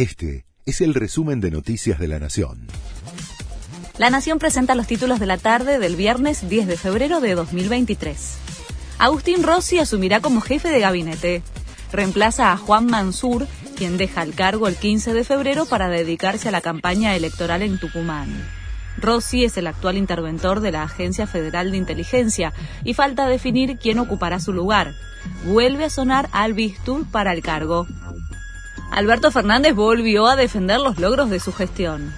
Este es el resumen de Noticias de la Nación. La Nación presenta los títulos de la tarde del viernes 10 de febrero de 2023. Agustín Rossi asumirá como jefe de gabinete. Reemplaza a Juan Mansur, quien deja el cargo el 15 de febrero para dedicarse a la campaña electoral en Tucumán. Rossi es el actual interventor de la Agencia Federal de Inteligencia y falta definir quién ocupará su lugar. Vuelve a sonar Al Bistur para el cargo. Alberto Fernández volvió a defender los logros de su gestión.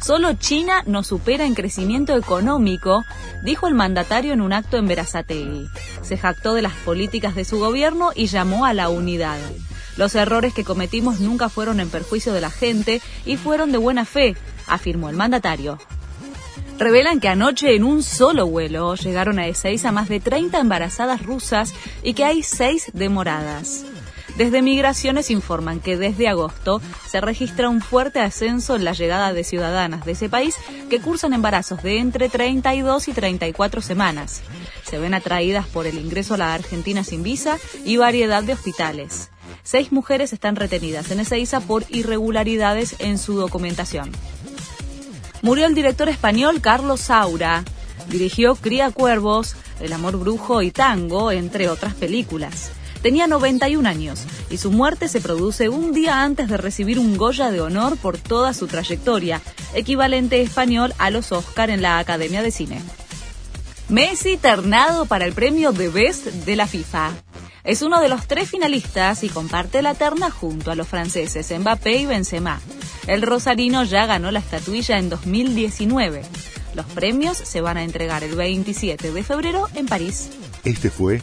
Solo China nos supera en crecimiento económico, dijo el mandatario en un acto en Verazategui. Se jactó de las políticas de su gobierno y llamó a la unidad. Los errores que cometimos nunca fueron en perjuicio de la gente y fueron de buena fe, afirmó el mandatario. Revelan que anoche en un solo vuelo llegaron a Ezeiza más de 30 embarazadas rusas y que hay seis demoradas. Desde Migraciones informan que desde agosto se registra un fuerte ascenso en la llegada de ciudadanas de ese país que cursan embarazos de entre 32 y 34 semanas. Se ven atraídas por el ingreso a la Argentina sin visa y variedad de hospitales. Seis mujeres están retenidas en Ezeiza por irregularidades en su documentación. Murió el director español Carlos Saura. Dirigió Cría Cuervos, El Amor Brujo y Tango, entre otras películas. Tenía 91 años y su muerte se produce un día antes de recibir un Goya de honor por toda su trayectoria, equivalente español a los Oscar en la Academia de Cine. Messi ternado para el premio de Best de la FIFA. Es uno de los tres finalistas y comparte la terna junto a los franceses Mbappé y Benzema. El rosarino ya ganó la estatuilla en 2019. Los premios se van a entregar el 27 de febrero en París. Este fue